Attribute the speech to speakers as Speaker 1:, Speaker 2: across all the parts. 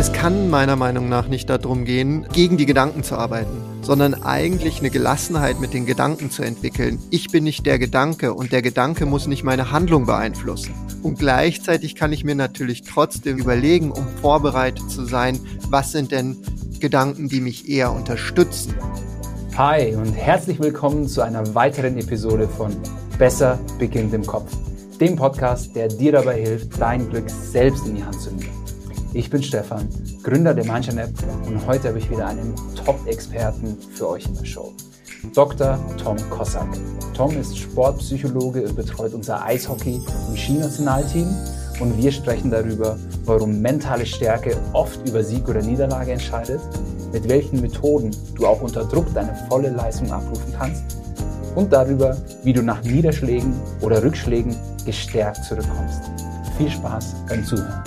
Speaker 1: Es kann meiner Meinung nach nicht darum gehen, gegen die Gedanken zu arbeiten, sondern eigentlich eine Gelassenheit mit den Gedanken zu entwickeln. Ich bin nicht der Gedanke und der Gedanke muss nicht meine Handlung beeinflussen. Und gleichzeitig kann ich mir natürlich trotzdem überlegen, um vorbereitet zu sein, was sind denn Gedanken, die mich eher unterstützen.
Speaker 2: Hi und herzlich willkommen zu einer weiteren Episode von Besser beginnt im Kopf, dem Podcast, der dir dabei hilft, dein Glück selbst in die Hand zu nehmen. Ich bin Stefan, Gründer der Mindshine App und heute habe ich wieder einen Top-Experten für euch in der Show. Dr. Tom Kossack. Tom ist Sportpsychologe und betreut unser Eishockey- und Skinationalteam und wir sprechen darüber, warum mentale Stärke oft über Sieg oder Niederlage entscheidet, mit welchen Methoden du auch unter Druck deine volle Leistung abrufen kannst und darüber, wie du nach Niederschlägen oder Rückschlägen gestärkt zurückkommst. Viel Spaß beim Zuhören.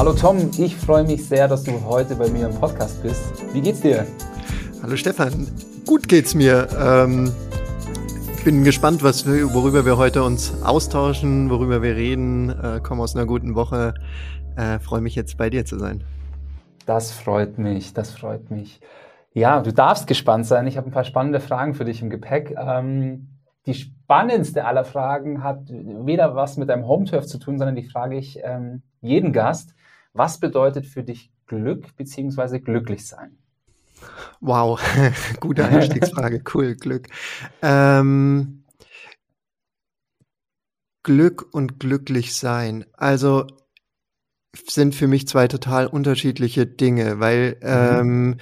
Speaker 2: Hallo Tom, ich freue mich sehr, dass du heute bei mir im Podcast bist. Wie geht's dir?
Speaker 1: Hallo Stefan, gut geht's mir. Ähm, bin gespannt, was wir, worüber wir heute uns austauschen, worüber wir reden. Äh, komme aus einer guten Woche. Äh, freue mich jetzt bei dir zu sein.
Speaker 2: Das freut mich, das freut mich. Ja, du darfst gespannt sein. Ich habe ein paar spannende Fragen für dich im Gepäck. Ähm, die spannendste aller Fragen hat weder was mit deinem Home-Turf zu tun, sondern die frage ich ähm, jeden Gast. Was bedeutet für dich Glück bzw. glücklich sein?
Speaker 1: Wow, gute Einstiegsfrage. cool, Glück. Ähm, Glück und glücklich sein. Also sind für mich zwei total unterschiedliche Dinge, weil mhm. ähm,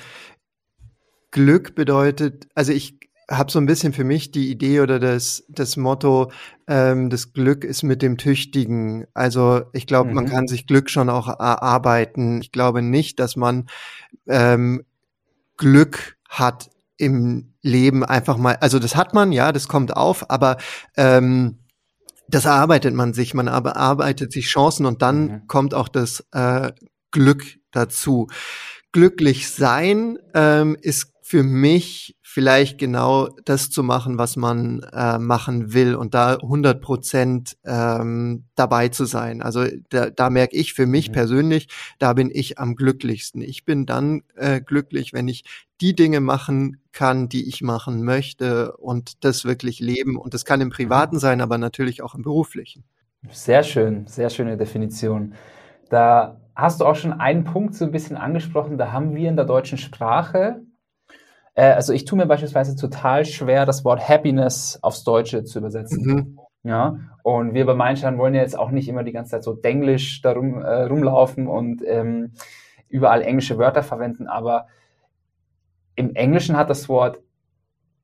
Speaker 1: Glück bedeutet, also ich habe so ein bisschen für mich die Idee oder das, das Motto, ähm, das Glück ist mit dem Tüchtigen. Also ich glaube, mhm. man kann sich Glück schon auch erarbeiten. Ich glaube nicht, dass man ähm, Glück hat im Leben einfach mal, also das hat man, ja, das kommt auf, aber ähm, das erarbeitet man sich, man aber arbeitet sich Chancen und dann mhm. kommt auch das äh, Glück dazu. Glücklich sein ähm, ist für mich vielleicht genau das zu machen, was man äh, machen will und da 100 Prozent ähm, dabei zu sein. Also da, da merke ich für mich mhm. persönlich, da bin ich am glücklichsten. Ich bin dann äh, glücklich, wenn ich die Dinge machen kann, die ich machen möchte und das wirklich leben. Und das kann im Privaten mhm. sein, aber natürlich auch im Beruflichen.
Speaker 2: Sehr schön, sehr schöne Definition. Da hast du auch schon einen Punkt so ein bisschen angesprochen. Da haben wir in der deutschen Sprache äh, also ich tue mir beispielsweise total schwer, das Wort Happiness aufs Deutsche zu übersetzen. Mhm. Ja, und wir bei Meinstein wollen ja jetzt auch nicht immer die ganze Zeit so denglisch darum äh, rumlaufen und ähm, überall englische Wörter verwenden, aber im Englischen hat das Wort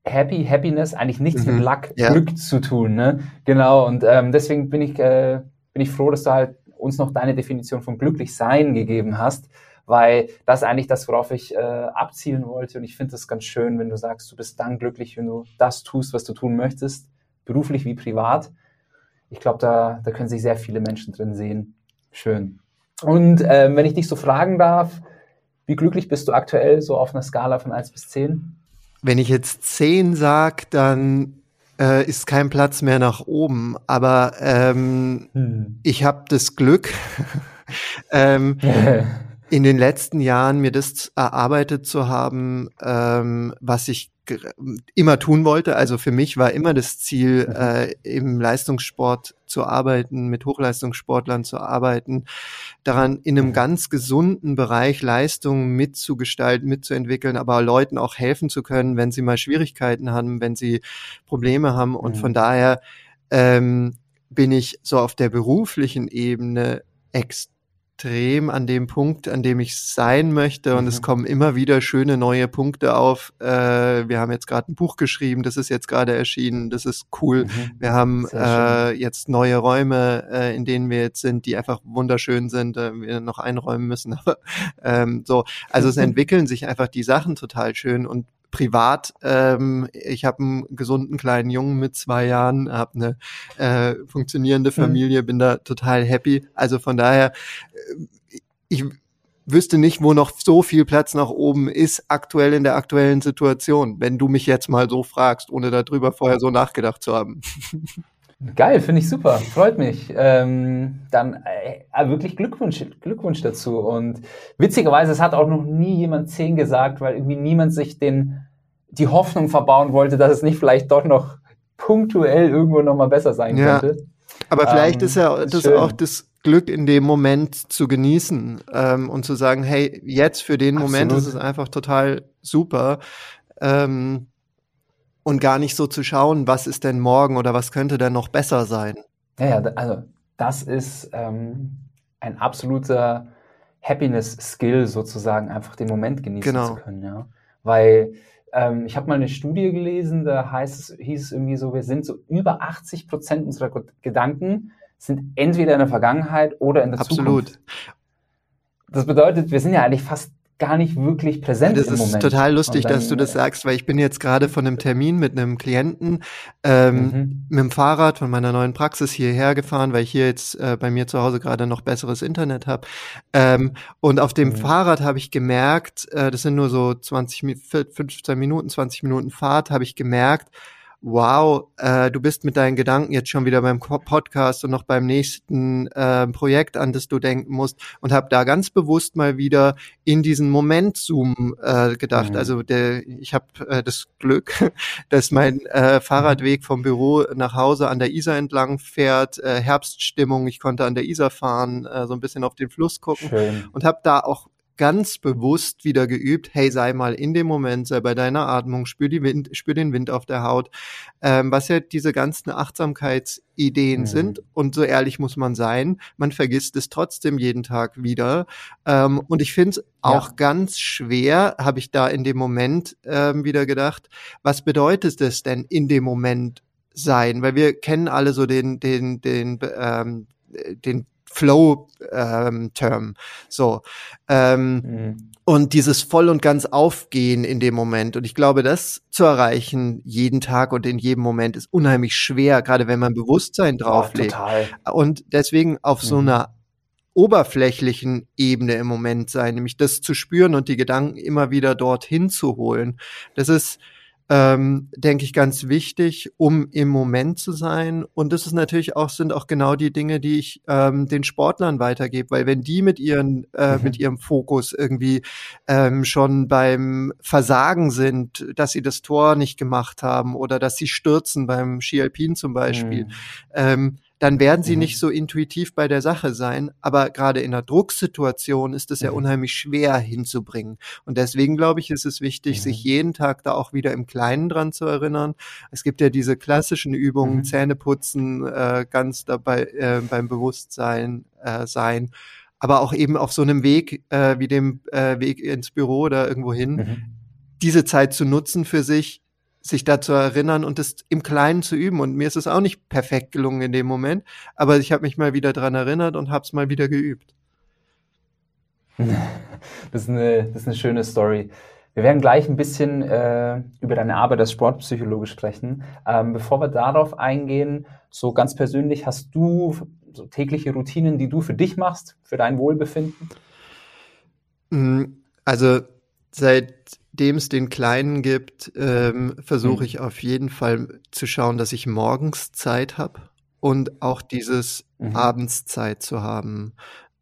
Speaker 2: Happy, Happiness eigentlich nichts mhm. mit Luck, ja. Glück zu tun. Ne? Genau, und ähm, deswegen bin ich, äh, bin ich froh, dass du halt uns noch deine Definition von glücklich sein gegeben hast, weil das ist eigentlich das, worauf ich äh, abzielen wollte. Und ich finde es ganz schön, wenn du sagst, du bist dann glücklich, wenn du das tust, was du tun möchtest, beruflich wie privat. Ich glaube, da, da können sich sehr viele Menschen drin sehen. Schön. Und äh, wenn ich dich so fragen darf, wie glücklich bist du aktuell so auf einer Skala von 1 bis 10?
Speaker 1: Wenn ich jetzt 10 sage, dann äh, ist kein Platz mehr nach oben. Aber ähm, hm. ich habe das Glück, ähm, in den letzten Jahren mir das erarbeitet zu haben, ähm, was ich immer tun wollte. Also für mich war immer das Ziel, mhm. äh, im Leistungssport zu arbeiten, mit Hochleistungssportlern zu arbeiten, daran in einem mhm. ganz gesunden Bereich Leistungen mitzugestalten, mitzuentwickeln, aber Leuten auch helfen zu können, wenn sie mal Schwierigkeiten haben, wenn sie Probleme haben. Und von daher ähm, bin ich so auf der beruflichen Ebene extrem extrem an dem Punkt, an dem ich sein möchte. Und mhm. es kommen immer wieder schöne neue Punkte auf. Äh, wir haben jetzt gerade ein Buch geschrieben, das ist jetzt gerade erschienen, das ist cool. Mhm. Wir haben äh, jetzt neue Räume, äh, in denen wir jetzt sind, die einfach wunderschön sind, äh, wir noch einräumen müssen. Aber ähm, so, also es entwickeln sich einfach die Sachen total schön und privat, ähm, ich habe einen gesunden kleinen Jungen mit zwei Jahren, habe eine äh, funktionierende mhm. Familie, bin da total happy. Also von daher, äh, ich wüsste nicht, wo noch so viel Platz nach oben ist, aktuell in der aktuellen Situation, wenn du mich jetzt mal so fragst, ohne darüber vorher so nachgedacht zu haben.
Speaker 2: Geil, finde ich super, freut mich. Ähm, dann äh, wirklich Glückwunsch, Glückwunsch dazu. Und witzigerweise, es hat auch noch nie jemand 10 gesagt, weil irgendwie niemand sich den, die Hoffnung verbauen wollte, dass es nicht vielleicht doch noch punktuell irgendwo nochmal besser sein ja. könnte.
Speaker 1: Aber vielleicht ähm, ist ja das schön. auch das Glück in dem Moment zu genießen ähm, und zu sagen, hey, jetzt für den Absolut. Moment ist es einfach total super. Ähm, und gar nicht so zu schauen, was ist denn morgen oder was könnte denn noch besser sein.
Speaker 2: Ja, ja also das ist ähm, ein absoluter Happiness-Skill sozusagen, einfach den Moment genießen genau. zu können. Ja? Weil ähm, ich habe mal eine Studie gelesen, da heißt es, hieß es irgendwie so, wir sind so über 80 Prozent unserer Gedanken sind entweder in der Vergangenheit oder in der
Speaker 1: Absolut.
Speaker 2: Zukunft. Das bedeutet, wir sind ja eigentlich fast gar nicht wirklich präsent
Speaker 1: das im Moment. Das ist total lustig, dann, dass du das sagst, weil ich bin jetzt gerade von einem Termin mit einem Klienten ähm, mhm. mit dem Fahrrad von meiner neuen Praxis hierher gefahren, weil ich hier jetzt äh, bei mir zu Hause gerade noch besseres Internet habe. Ähm, und auf dem mhm. Fahrrad habe ich gemerkt, äh, das sind nur so 20, 15 Minuten, 20 Minuten Fahrt, habe ich gemerkt, wow, äh, du bist mit deinen Gedanken jetzt schon wieder beim Podcast und noch beim nächsten äh, Projekt, an das du denken musst und habe da ganz bewusst mal wieder in diesen Moment-Zoom äh, gedacht. Mhm. Also der, ich habe äh, das Glück, dass mein äh, Fahrradweg vom Büro nach Hause an der Isar entlang fährt, äh, Herbststimmung, ich konnte an der Isar fahren, äh, so ein bisschen auf den Fluss gucken Schön. und habe da auch ganz bewusst wieder geübt, hey, sei mal in dem Moment, sei bei deiner Atmung, spür, die Wind, spür den Wind auf der Haut, ähm, was ja diese ganzen Achtsamkeitsideen mhm. sind. Und so ehrlich muss man sein, man vergisst es trotzdem jeden Tag wieder. Ähm, und ich finde es auch ja. ganz schwer, habe ich da in dem Moment ähm, wieder gedacht, was bedeutet es denn in dem Moment sein? Weil wir kennen alle so den, den, den, ähm, den Flow-Term. Ähm, so. Ähm, mhm. Und dieses voll und ganz Aufgehen in dem Moment. Und ich glaube, das zu erreichen jeden Tag und in jedem Moment ist unheimlich schwer, gerade wenn man Bewusstsein drauflegt. Oh, und deswegen auf mhm. so einer oberflächlichen Ebene im Moment sein, nämlich das zu spüren und die Gedanken immer wieder dorthin zu holen. Das ist ähm, denke ich, ganz wichtig, um im Moment zu sein. Und das ist natürlich auch, sind auch genau die Dinge, die ich ähm, den Sportlern weitergebe, weil wenn die mit ihren, äh, mhm. mit ihrem Fokus irgendwie ähm, schon beim Versagen sind, dass sie das Tor nicht gemacht haben oder dass sie stürzen beim Ski zum Beispiel, mhm. ähm, dann werden sie mhm. nicht so intuitiv bei der Sache sein. Aber gerade in einer Drucksituation ist es ja mhm. unheimlich schwer hinzubringen. Und deswegen glaube ich, ist es wichtig, mhm. sich jeden Tag da auch wieder im Kleinen dran zu erinnern. Es gibt ja diese klassischen Übungen, mhm. Zähne putzen, äh, ganz dabei äh, beim Bewusstsein äh, sein. Aber auch eben auf so einem Weg äh, wie dem äh, Weg ins Büro oder irgendwo hin, mhm. diese Zeit zu nutzen für sich, sich da zu erinnern und es im Kleinen zu üben. Und mir ist es auch nicht perfekt gelungen in dem Moment, aber ich habe mich mal wieder dran erinnert und habe es mal wieder geübt.
Speaker 2: Das ist, eine, das ist eine schöne Story. Wir werden gleich ein bisschen äh, über deine Arbeit als Sportpsychologe sprechen. Ähm, bevor wir darauf eingehen, so ganz persönlich, hast du so tägliche Routinen, die du für dich machst, für dein Wohlbefinden?
Speaker 1: Mm, also seitdem es den Kleinen gibt, ähm, versuche mhm. ich auf jeden Fall zu schauen, dass ich morgens Zeit habe und auch dieses mhm. Abendszeit zu haben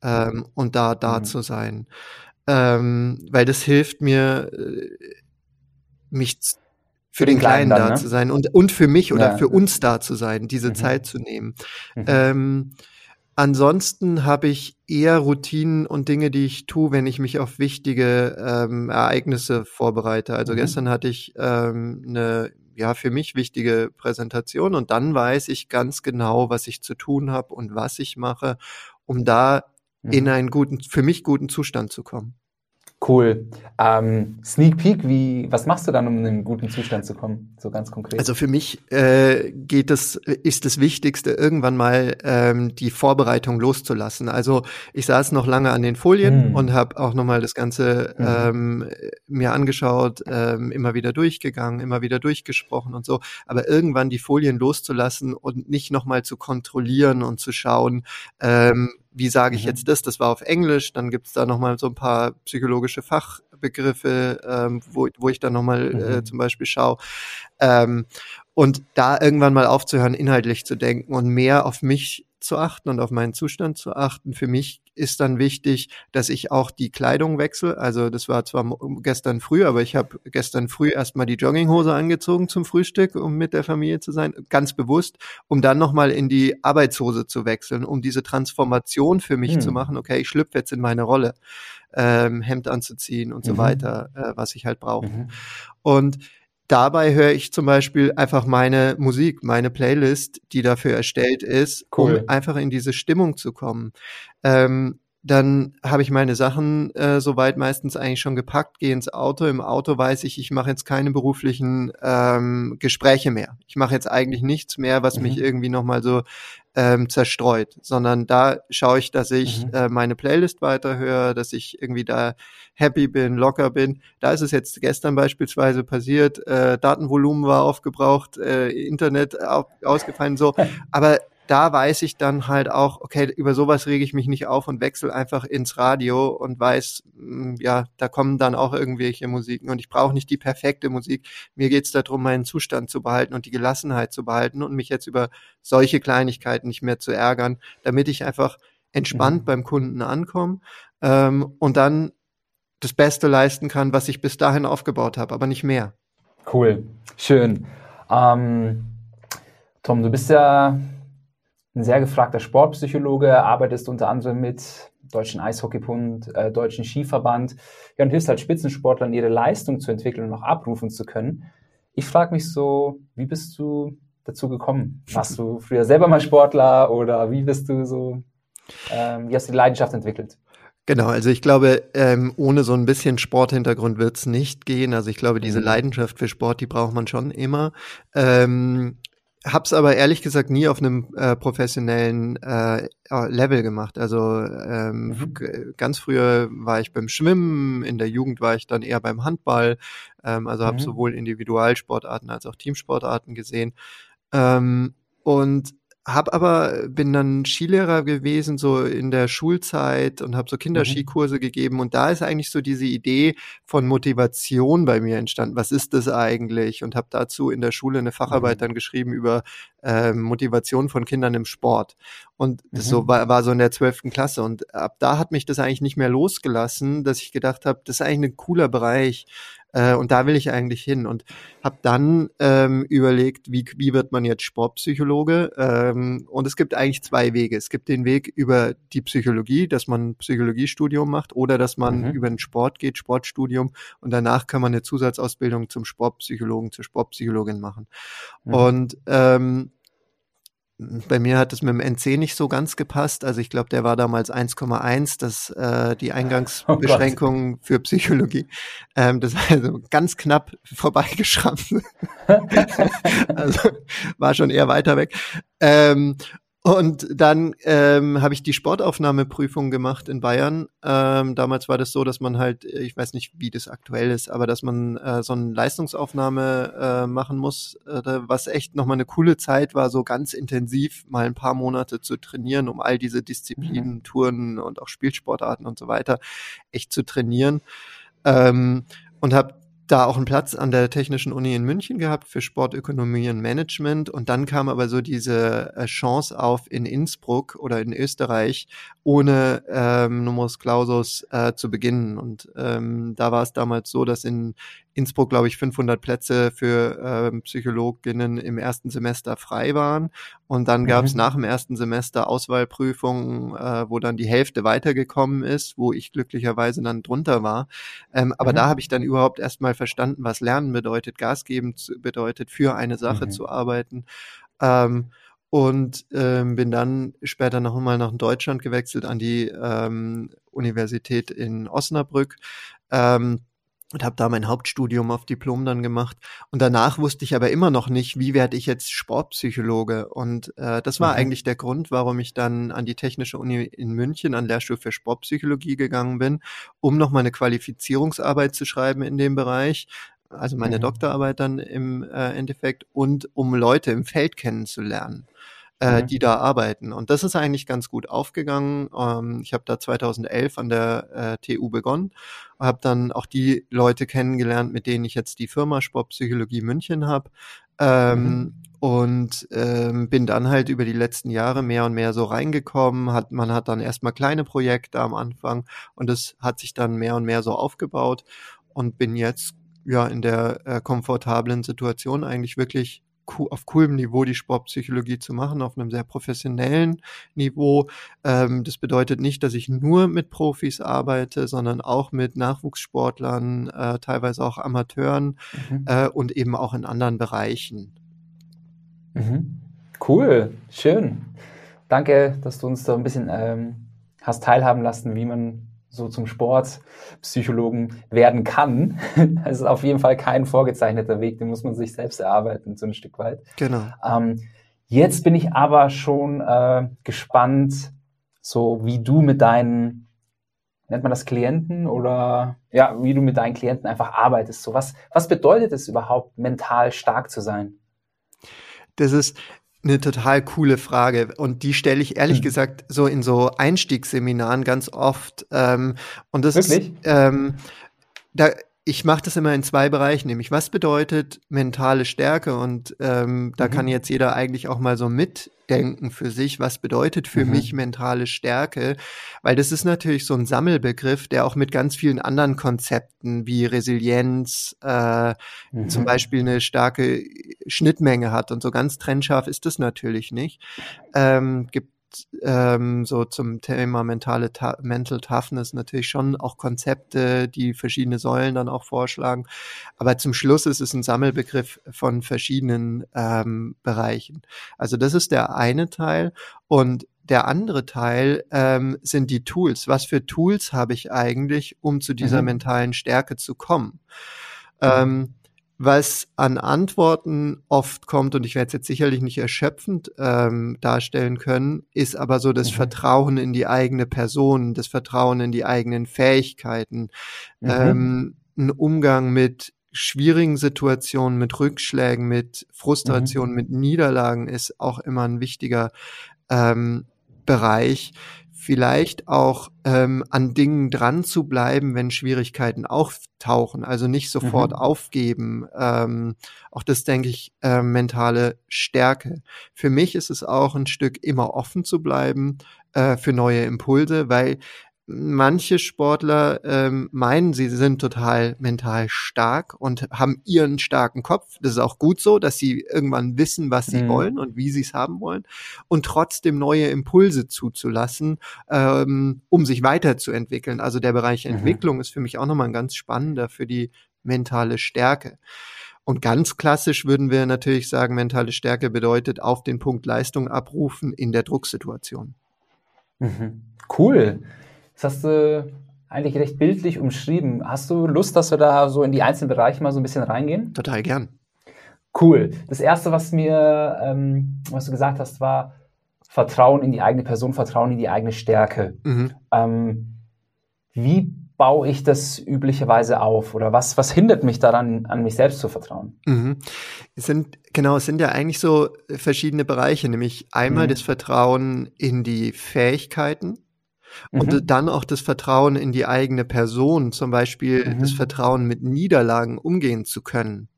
Speaker 1: ähm, und da da mhm. zu sein. Ähm, weil das hilft mir, äh, mich für den, den Kleinen, Kleinen dann, da ne? zu sein und, und für mich oder ja. für uns da zu sein, diese mhm. Zeit zu nehmen. Mhm. Ähm, Ansonsten habe ich eher Routinen und Dinge, die ich tue, wenn ich mich auf wichtige ähm, Ereignisse vorbereite. Also mhm. gestern hatte ich ähm, eine ja für mich wichtige Präsentation und dann weiß ich ganz genau, was ich zu tun habe und was ich mache, um da mhm. in einen guten, für mich guten Zustand zu kommen.
Speaker 2: Cool. Ähm, Sneak Peek, wie, was machst du dann, um in einen guten Zustand zu kommen, so ganz konkret?
Speaker 1: Also für mich äh, geht das, ist das Wichtigste, irgendwann mal ähm, die Vorbereitung loszulassen. Also ich saß noch lange an den Folien hm. und habe auch nochmal das Ganze hm. ähm, mir angeschaut, ähm, immer wieder durchgegangen, immer wieder durchgesprochen und so. Aber irgendwann die Folien loszulassen und nicht nochmal zu kontrollieren und zu schauen, ähm, wie sage ich mhm. jetzt das? Das war auf Englisch, dann gibt's da nochmal so ein paar psychologische Fachbegriffe, ähm, wo, wo ich dann nochmal äh, mhm. äh, zum Beispiel schaue. Ähm, und da irgendwann mal aufzuhören, inhaltlich zu denken und mehr auf mich zu achten und auf meinen Zustand zu achten. Für mich ist dann wichtig, dass ich auch die Kleidung wechsle. Also das war zwar gestern früh, aber ich habe gestern früh erstmal die Jogginghose angezogen zum Frühstück, um mit der Familie zu sein, ganz bewusst, um dann nochmal in die Arbeitshose zu wechseln, um diese Transformation für mich hm. zu machen. Okay, ich schlüpfe jetzt in meine Rolle, ähm, Hemd anzuziehen und mhm. so weiter, äh, was ich halt brauche. Mhm. Und dabei höre ich zum Beispiel einfach meine Musik, meine Playlist, die dafür erstellt ist, cool. um einfach in diese Stimmung zu kommen. Ähm, dann habe ich meine Sachen äh, soweit meistens eigentlich schon gepackt, gehe ins Auto. Im Auto weiß ich, ich mache jetzt keine beruflichen ähm, Gespräche mehr. Ich mache jetzt eigentlich nichts mehr, was mhm. mich irgendwie nochmal so ähm, zerstreut, sondern da schaue ich, dass ich mhm. äh, meine Playlist weiterhöre, dass ich irgendwie da happy bin, locker bin. Da ist es jetzt gestern beispielsweise passiert, äh, Datenvolumen war aufgebraucht, äh, Internet auf, ausgefallen, so. Aber da weiß ich dann halt auch, okay, über sowas rege ich mich nicht auf und wechsle einfach ins Radio und weiß, mm, ja, da kommen dann auch irgendwelche Musiken und ich brauche nicht die perfekte Musik. Mir geht's darum, meinen Zustand zu behalten und die Gelassenheit zu behalten und mich jetzt über solche Kleinigkeiten nicht mehr zu ärgern, damit ich einfach entspannt mhm. beim Kunden ankomme ähm, und dann das Beste leisten kann, was ich bis dahin aufgebaut habe, aber nicht mehr.
Speaker 2: Cool, schön. Ähm, Tom, du bist ja ein sehr gefragter Sportpsychologe, arbeitest unter anderem mit Deutschen Eishockeybund, äh, Deutschen Skiverband ja, und hilfst halt Spitzensportlern, ihre Leistung zu entwickeln und auch abrufen zu können. Ich frage mich so, wie bist du dazu gekommen? Warst du früher selber mal Sportler oder wie bist du so, ähm, wie hast du die Leidenschaft entwickelt?
Speaker 1: Genau, also ich glaube, ähm, ohne so ein bisschen Sporthintergrund wird's nicht gehen. Also ich glaube, diese mhm. Leidenschaft für Sport, die braucht man schon immer. Ähm, Hab's aber ehrlich gesagt nie auf einem äh, professionellen äh, Level gemacht. Also ähm, mhm. ganz früher war ich beim Schwimmen, in der Jugend war ich dann eher beim Handball. Ähm, also habe mhm. sowohl Individualsportarten als auch Teamsportarten gesehen. Ähm, und hab aber bin dann Skilehrer gewesen so in der Schulzeit und habe so Kinderskikurse mhm. gegeben und da ist eigentlich so diese Idee von Motivation bei mir entstanden. Was ist das eigentlich? Und habe dazu in der Schule eine Facharbeit mhm. dann geschrieben über äh, Motivation von Kindern im Sport. Und das mhm. so war, war so in der zwölften Klasse und ab da hat mich das eigentlich nicht mehr losgelassen, dass ich gedacht habe, das ist eigentlich ein cooler Bereich. Äh, und da will ich eigentlich hin und habe dann ähm, überlegt, wie, wie wird man jetzt Sportpsychologe? Ähm, und es gibt eigentlich zwei Wege. Es gibt den Weg über die Psychologie, dass man ein Psychologiestudium macht oder dass man mhm. über den Sport geht, Sportstudium und danach kann man eine Zusatzausbildung zum Sportpsychologen, zur Sportpsychologin machen. Mhm. Und ähm, bei mir hat es mit dem NC nicht so ganz gepasst. Also ich glaube, der war damals 1,1, das äh, die Eingangsbeschränkung oh für Psychologie. Ähm, das war also ganz knapp vorbeigeschrammt. also war schon eher weiter weg. Ähm, und dann ähm, habe ich die Sportaufnahmeprüfung gemacht in Bayern. Ähm, damals war das so, dass man halt, ich weiß nicht, wie das aktuell ist, aber dass man äh, so eine Leistungsaufnahme äh, machen muss, äh, was echt nochmal eine coole Zeit war, so ganz intensiv mal ein paar Monate zu trainieren, um all diese Disziplinen, mhm. Touren und auch Spielsportarten und so weiter echt zu trainieren. Ähm, und habe da auch einen Platz an der Technischen Uni in München gehabt für Sportökonomie und Management. Und dann kam aber so diese äh, Chance auf in Innsbruck oder in Österreich ohne ähm, Numerus Clausus äh, zu beginnen. Und ähm, da war es damals so, dass in Innsbruck, glaube ich, 500 Plätze für ähm, Psychologinnen im ersten Semester frei waren. Und dann gab es mhm. nach dem ersten Semester Auswahlprüfungen, äh, wo dann die Hälfte weitergekommen ist, wo ich glücklicherweise dann drunter war. Ähm, aber mhm. da habe ich dann überhaupt erstmal verstanden, was Lernen bedeutet, Gas geben bedeutet, für eine Sache mhm. zu arbeiten. Ähm, und ähm, bin dann später noch einmal nach Deutschland gewechselt an die ähm, Universität in Osnabrück. Ähm, und habe da mein Hauptstudium auf Diplom dann gemacht. Und danach wusste ich aber immer noch nicht, wie werde ich jetzt Sportpsychologe. Und äh, das war mhm. eigentlich der Grund, warum ich dann an die Technische Uni in München an Lehrstuhl für Sportpsychologie gegangen bin, um noch mal eine Qualifizierungsarbeit zu schreiben in dem Bereich. Also meine mhm. Doktorarbeit dann im äh, Endeffekt und um Leute im Feld kennenzulernen äh, mhm. die da arbeiten. Und das ist eigentlich ganz gut aufgegangen. Ähm, ich habe da 2011 an der äh, TU begonnen, habe dann auch die Leute kennengelernt, mit denen ich jetzt die Firma Sportpsychologie München habe. Ähm, mhm. Und ähm, bin dann halt über die letzten Jahre mehr und mehr so reingekommen. Hat, man hat dann erstmal kleine Projekte am Anfang und es hat sich dann mehr und mehr so aufgebaut und bin jetzt ja in der äh, komfortablen Situation eigentlich wirklich auf coolem Niveau die Sportpsychologie zu machen, auf einem sehr professionellen Niveau. Ähm, das bedeutet nicht, dass ich nur mit Profis arbeite, sondern auch mit Nachwuchssportlern, äh, teilweise auch Amateuren mhm. äh, und eben auch in anderen Bereichen.
Speaker 2: Mhm. Cool, schön. Danke, dass du uns da ein bisschen ähm, hast teilhaben lassen, wie man so zum Sportpsychologen werden kann. Das ist auf jeden Fall kein vorgezeichneter Weg, den muss man sich selbst erarbeiten, so ein Stück weit.
Speaker 1: Genau.
Speaker 2: Ähm, jetzt bin ich aber schon äh, gespannt, so wie du mit deinen, nennt man das Klienten oder ja, wie du mit deinen Klienten einfach arbeitest. So was, was bedeutet es überhaupt, mental stark zu sein?
Speaker 1: Das ist eine total coole Frage und die stelle ich ehrlich mhm. gesagt so in so Einstiegsseminaren ganz oft. Ähm, und das Wirklich? ist ähm, da ich mache das immer in zwei Bereichen, nämlich was bedeutet mentale Stärke und ähm, da mhm. kann jetzt jeder eigentlich auch mal so mitdenken für sich, was bedeutet für mhm. mich mentale Stärke, weil das ist natürlich so ein Sammelbegriff, der auch mit ganz vielen anderen Konzepten wie Resilienz äh, mhm. zum Beispiel eine starke Schnittmenge hat und so ganz trennscharf ist das natürlich nicht. Ähm, gibt ähm, so zum Thema mentale Ta Mental Toughness natürlich schon auch Konzepte, die verschiedene Säulen dann auch vorschlagen. Aber zum Schluss ist es ein Sammelbegriff von verschiedenen ähm, Bereichen. Also das ist der eine Teil. Und der andere Teil ähm, sind die Tools. Was für Tools habe ich eigentlich, um zu dieser mhm. mentalen Stärke zu kommen? Ähm, was an Antworten oft kommt, und ich werde es jetzt sicherlich nicht erschöpfend ähm, darstellen können, ist aber so das mhm. Vertrauen in die eigene Person, das Vertrauen in die eigenen Fähigkeiten, mhm. ähm, ein Umgang mit schwierigen Situationen, mit Rückschlägen, mit Frustrationen, mhm. mit Niederlagen ist auch immer ein wichtiger ähm, Bereich vielleicht auch ähm, an Dingen dran zu bleiben, wenn Schwierigkeiten auftauchen, also nicht sofort mhm. aufgeben. Ähm, auch das denke ich äh, mentale Stärke. Für mich ist es auch ein Stück immer offen zu bleiben äh, für neue Impulse, weil manche Sportler ähm, meinen, sie sind total mental stark und haben ihren starken Kopf. Das ist auch gut so, dass sie irgendwann wissen, was sie mhm. wollen und wie sie es haben wollen und trotzdem neue Impulse zuzulassen, ähm, um sich weiterzuentwickeln. Also der Bereich mhm. Entwicklung ist für mich auch nochmal ein ganz spannender für die mentale Stärke. Und ganz klassisch würden wir natürlich sagen, mentale Stärke bedeutet auf den Punkt Leistung abrufen in der Drucksituation.
Speaker 2: Mhm. Cool. Das hast du eigentlich recht bildlich umschrieben. Hast du Lust, dass wir da so in die einzelnen Bereiche mal so ein bisschen reingehen?
Speaker 1: Total gern.
Speaker 2: Cool. Das erste, was mir, ähm, was du gesagt hast, war Vertrauen in die eigene Person, Vertrauen in die eigene Stärke. Mhm. Ähm, wie baue ich das üblicherweise auf? Oder was, was hindert mich daran, an mich selbst zu vertrauen?
Speaker 1: Mhm. Es sind, genau, es sind ja eigentlich so verschiedene Bereiche, nämlich einmal mhm. das Vertrauen in die Fähigkeiten, und mhm. dann auch das Vertrauen in die eigene Person, zum Beispiel mhm. das Vertrauen mit Niederlagen umgehen zu können.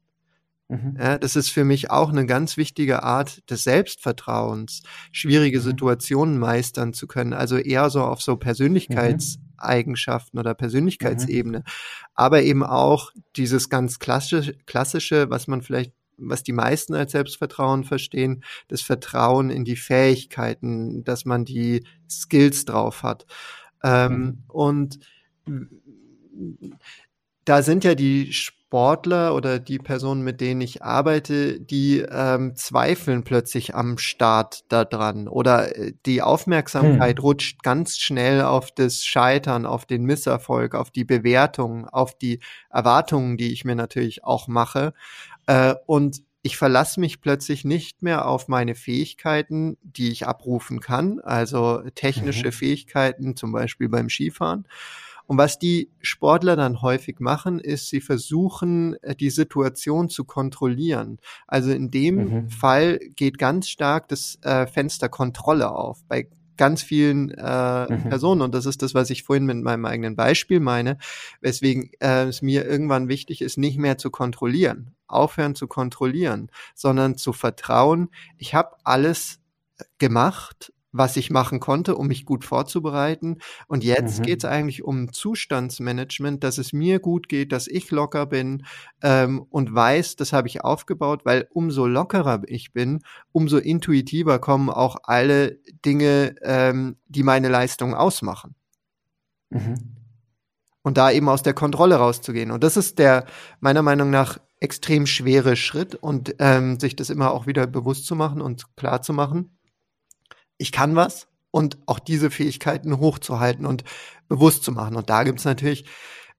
Speaker 1: Mhm. Ja, das ist für mich auch eine ganz wichtige Art des Selbstvertrauens, schwierige mhm. Situationen meistern zu können, also eher so auf so Persönlichkeitseigenschaften oder Persönlichkeitsebene, mhm. aber eben auch dieses ganz klassische, klassische, was man vielleicht was die meisten als Selbstvertrauen verstehen, das Vertrauen in die Fähigkeiten, dass man die Skills drauf hat. Ähm, mhm. Und da sind ja die Sportler oder die Personen, mit denen ich arbeite, die ähm, zweifeln plötzlich am Start daran oder äh, die Aufmerksamkeit hm. rutscht ganz schnell auf das Scheitern, auf den Misserfolg, auf die Bewertung, auf die Erwartungen, die ich mir natürlich auch mache. Äh, und ich verlasse mich plötzlich nicht mehr auf meine Fähigkeiten, die ich abrufen kann, also technische mhm. Fähigkeiten, zum Beispiel beim Skifahren. Und was die Sportler dann häufig machen, ist, sie versuchen, äh, die Situation zu kontrollieren. Also in dem mhm. Fall geht ganz stark das äh, Fenster Kontrolle auf. Bei ganz vielen äh, mhm. Personen. Und das ist das, was ich vorhin mit meinem eigenen Beispiel meine, weswegen äh, es mir irgendwann wichtig ist, nicht mehr zu kontrollieren. Aufhören zu kontrollieren, sondern zu vertrauen, ich habe alles gemacht, was ich machen konnte, um mich gut vorzubereiten. Und jetzt mhm. geht es eigentlich um Zustandsmanagement, dass es mir gut geht, dass ich locker bin ähm, und weiß, das habe ich aufgebaut, weil umso lockerer ich bin, umso intuitiver kommen auch alle Dinge, ähm, die meine Leistung ausmachen. Mhm. Und da eben aus der Kontrolle rauszugehen. Und das ist der meiner Meinung nach extrem schwere Schritt und ähm, sich das immer auch wieder bewusst zu machen und klar zu machen ich kann was und auch diese Fähigkeiten hochzuhalten und bewusst zu machen. Und da gibt's natürlich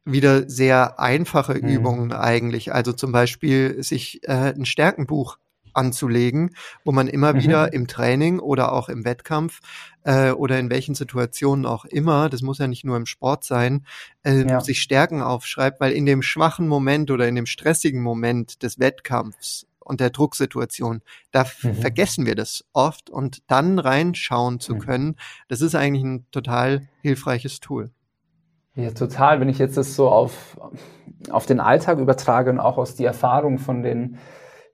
Speaker 1: wieder sehr einfache mhm. Übungen eigentlich. Also zum Beispiel sich äh, ein Stärkenbuch anzulegen, wo man immer mhm. wieder im Training oder auch im Wettkampf äh, oder in welchen Situationen auch immer, das muss ja nicht nur im Sport sein, äh, ja. sich Stärken aufschreibt, weil in dem schwachen Moment oder in dem stressigen Moment des Wettkampfs und der Drucksituation. Da mhm. vergessen wir das oft und dann reinschauen zu mhm. können, das ist eigentlich ein total hilfreiches Tool.
Speaker 2: Ja, total. Wenn ich jetzt das so auf, auf den Alltag übertrage und auch aus die Erfahrung von den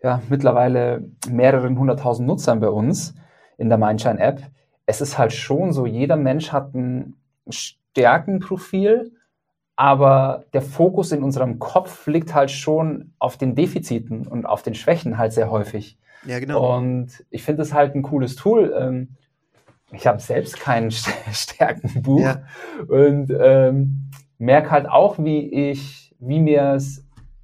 Speaker 2: ja, mittlerweile mehreren hunderttausend Nutzern bei uns in der Mindshine-App, es ist halt schon so, jeder Mensch hat ein Stärkenprofil aber der Fokus in unserem Kopf liegt halt schon auf den Defiziten und auf den Schwächen halt sehr häufig. Ja, genau. Und ich finde es halt ein cooles Tool. Ähm, ich habe selbst kein Stärkenbuch ja. und ähm, merke halt auch, wie ich, wie mir es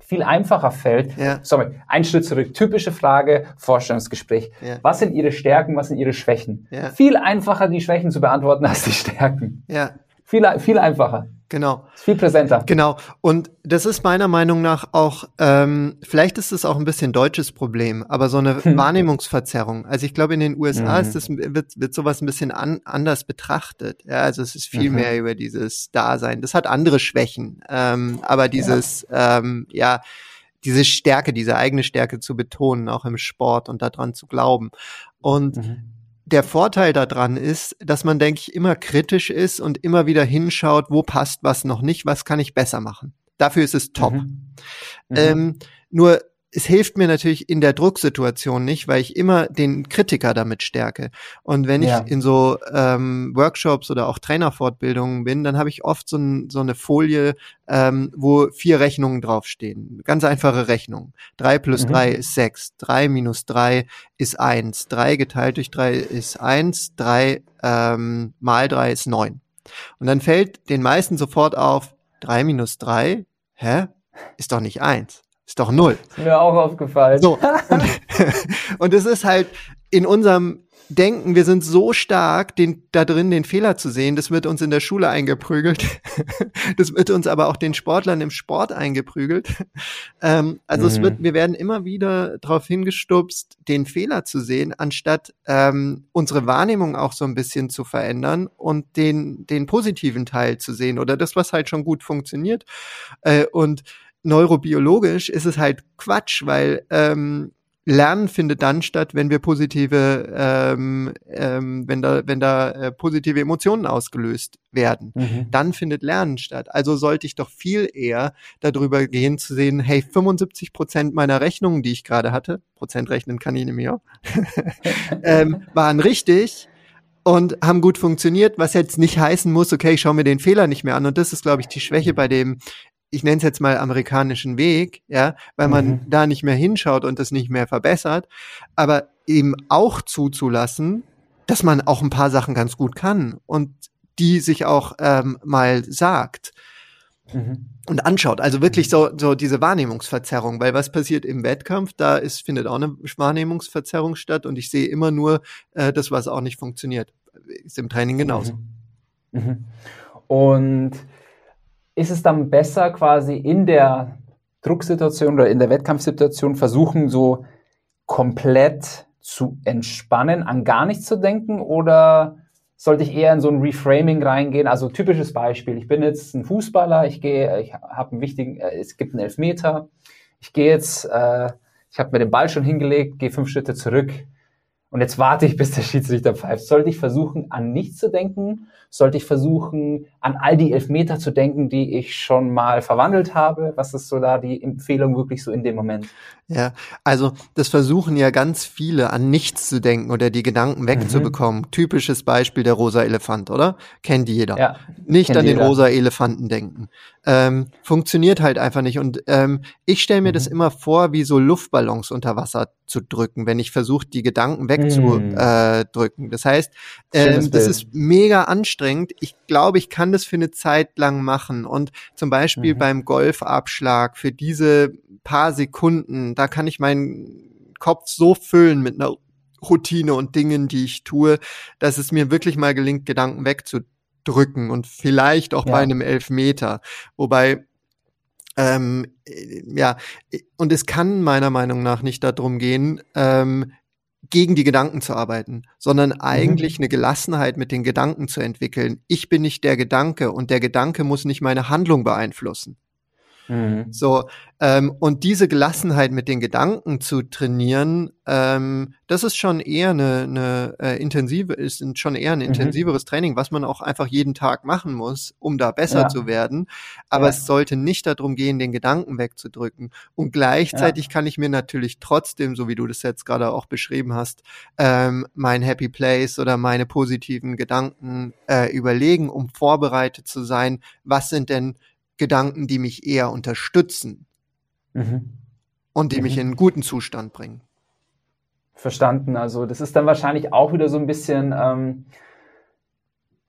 Speaker 2: viel einfacher fällt. Ja. Sorry, ein Schritt zurück. Typische Frage, Vorstellungsgespräch. Ja. Was sind Ihre Stärken, was sind Ihre Schwächen? Ja. Viel einfacher, die Schwächen zu beantworten als die Stärken. Ja. Viel, viel einfacher.
Speaker 1: Genau.
Speaker 2: Ist viel präsenter.
Speaker 1: Genau. Und das ist meiner Meinung nach auch, ähm, vielleicht ist es auch ein bisschen deutsches Problem, aber so eine hm. Wahrnehmungsverzerrung. Also ich glaube, in den USA mhm. ist das, wird, wird sowas ein bisschen an, anders betrachtet. Ja, also es ist viel mhm. mehr über dieses Dasein. Das hat andere Schwächen. Ähm, aber dieses, ja. Ähm, ja, diese Stärke, diese eigene Stärke zu betonen, auch im Sport und daran zu glauben. Und mhm der Vorteil daran ist, dass man, denke ich, immer kritisch ist und immer wieder hinschaut, wo passt was noch nicht, was kann ich besser machen. Dafür ist es top. Mhm. Mhm. Ähm, nur es hilft mir natürlich in der Drucksituation nicht, weil ich immer den Kritiker damit stärke. Und wenn ja. ich in so ähm, Workshops oder auch Trainerfortbildungen bin, dann habe ich oft so, ein, so eine Folie, ähm, wo vier Rechnungen draufstehen. Ganz einfache Rechnungen. Drei plus mhm. drei ist sechs. Drei minus drei ist eins. Drei geteilt durch drei ist eins. Drei ähm, mal drei ist neun. Und dann fällt den meisten sofort auf, drei minus drei, hä? Ist doch nicht eins. Ist doch null. Ist
Speaker 2: mir auch aufgefallen.
Speaker 1: So. Und, und es ist halt in unserem Denken, wir sind so stark, den, da drin den Fehler zu sehen, das wird uns in der Schule eingeprügelt. das wird uns aber auch den Sportlern im Sport eingeprügelt. Ähm, also mhm. es wird, wir werden immer wieder darauf hingestupst, den Fehler zu sehen, anstatt ähm, unsere Wahrnehmung auch so ein bisschen zu verändern und den, den positiven Teil zu sehen oder das, was halt schon gut funktioniert. Äh, und neurobiologisch ist es halt Quatsch, weil ähm, Lernen findet dann statt, wenn wir positive, ähm, ähm, wenn da, wenn da äh, positive Emotionen ausgelöst werden. Mhm. Dann findet Lernen statt. Also sollte ich doch viel eher darüber gehen zu sehen, hey, 75 Prozent meiner Rechnungen, die ich gerade hatte, Prozent rechnen kann ich nicht mehr, ähm, waren richtig und haben gut funktioniert, was jetzt nicht heißen muss, okay, ich schaue mir den Fehler nicht mehr an. Und das ist, glaube ich, die Schwäche bei dem ich nenne es jetzt mal amerikanischen Weg, ja, weil man mhm. da nicht mehr hinschaut und das nicht mehr verbessert, aber eben auch zuzulassen, dass man auch ein paar Sachen ganz gut kann und die sich auch ähm, mal sagt mhm. und anschaut. Also wirklich so, so diese Wahrnehmungsverzerrung, weil was passiert im Wettkampf? Da ist, findet auch eine Wahrnehmungsverzerrung statt und ich sehe immer nur äh, das, was auch nicht funktioniert. Ist im Training genauso.
Speaker 2: Mhm. mhm. Und ist es dann besser, quasi in der Drucksituation oder in der Wettkampfsituation versuchen, so komplett zu entspannen, an gar nichts zu denken? Oder sollte ich eher in so ein Reframing reingehen? Also typisches Beispiel, ich bin jetzt ein Fußballer, ich gehe, ich habe einen wichtigen, äh, es gibt einen Elfmeter, ich gehe jetzt, äh, ich habe mir den Ball schon hingelegt, gehe fünf Schritte zurück und jetzt warte ich, bis der Schiedsrichter pfeift. Sollte ich versuchen, an nichts zu denken? Sollte ich versuchen, an all die Elfmeter zu denken, die ich schon mal verwandelt habe? Was ist so da die Empfehlung wirklich so in dem Moment?
Speaker 1: Ja, also das versuchen ja ganz viele, an nichts zu denken oder die Gedanken wegzubekommen. Mhm. Typisches Beispiel der rosa Elefant, oder? Kennt jeder. Ja, Nicht an den rosa Elefanten denken. Ähm, funktioniert halt einfach nicht. Und ähm, ich stelle mir mhm. das immer vor, wie so Luftballons unter Wasser zu drücken, wenn ich versuche, die Gedanken wegzudrücken. Mhm. Das heißt, ähm, das ist mega anstrengend. Ich glaube, ich kann das für eine Zeit lang machen. Und zum Beispiel mhm. beim Golfabschlag für diese paar Sekunden, da kann ich meinen Kopf so füllen mit einer Routine und Dingen, die ich tue, dass es mir wirklich mal gelingt, Gedanken wegzudrücken und vielleicht auch ja. bei einem Elfmeter. Wobei ähm, ja, und es kann meiner Meinung nach nicht darum gehen, ähm, gegen die Gedanken zu arbeiten, sondern mhm. eigentlich mhm. eine Gelassenheit mit den Gedanken zu entwickeln. Ich bin nicht der Gedanke und der Gedanke muss nicht meine Handlung beeinflussen. Mhm. So, ähm, und diese Gelassenheit mit den Gedanken zu trainieren, ähm, das ist schon eher eine, eine äh, intensive, ist schon eher ein mhm. intensiveres mhm. Training, was man auch einfach jeden Tag machen muss, um da besser ja. zu werden. Aber ja. es sollte nicht darum gehen, den Gedanken wegzudrücken. Und gleichzeitig ja. kann ich mir natürlich trotzdem, so wie du das jetzt gerade auch beschrieben hast, ähm, mein Happy Place oder meine positiven Gedanken äh, überlegen, um vorbereitet zu sein. Was sind denn Gedanken, die mich eher unterstützen mhm. und die mhm. mich in einen guten Zustand bringen.
Speaker 2: Verstanden. Also das ist dann wahrscheinlich auch wieder so ein bisschen ähm,